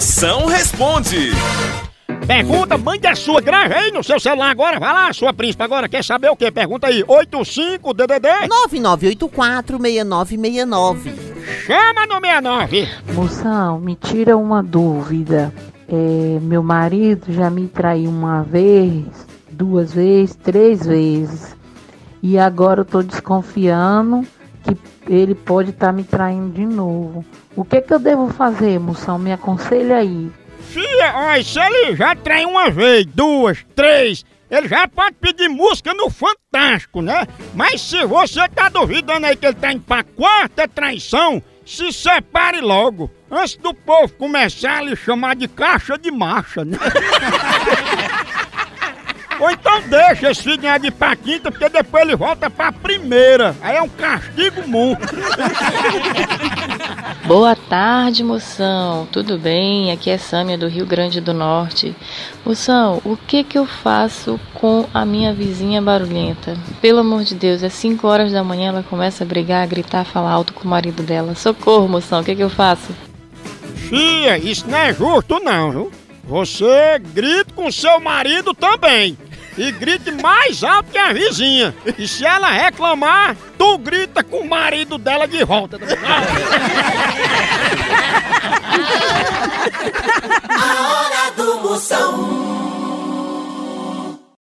Moção responde. Pergunta, mãe da sua, grave aí no seu celular agora. Vai lá, sua príncipe, agora quer saber o quê? Pergunta aí. 85-DDD? 9984-6969. Chama no 69. Moção, me tira uma dúvida. É, meu marido já me traiu uma vez, duas vezes, três vezes. E agora eu tô desconfiando que ele pode estar me traindo de novo. O que que eu devo fazer, moção? Me aconselha aí. Fia, olha, se ele já traiu uma vez, duas, três, ele já pode pedir música no Fantástico, né? Mas se você tá duvidando aí que ele tá indo pra quarta traição, se separe logo, antes do povo começar a lhe chamar de caixa de marcha, né? Ou então deixa esse filho de pra quinta, porque depois ele volta pra primeira. Aí é um castigo muito. Boa tarde, moção. Tudo bem? Aqui é Sâmia do Rio Grande do Norte. Moção, o que que eu faço com a minha vizinha barulhenta? Pelo amor de Deus, é 5 horas da manhã ela começa a brigar, a gritar, falar alto com o marido dela. Socorro, moção, o que que eu faço? Fia, isso não é justo não, viu? Você grita com seu marido também. E grite mais alto que a vizinha. E se ela reclamar, tu grita com o marido dela de volta. A hora do Moção.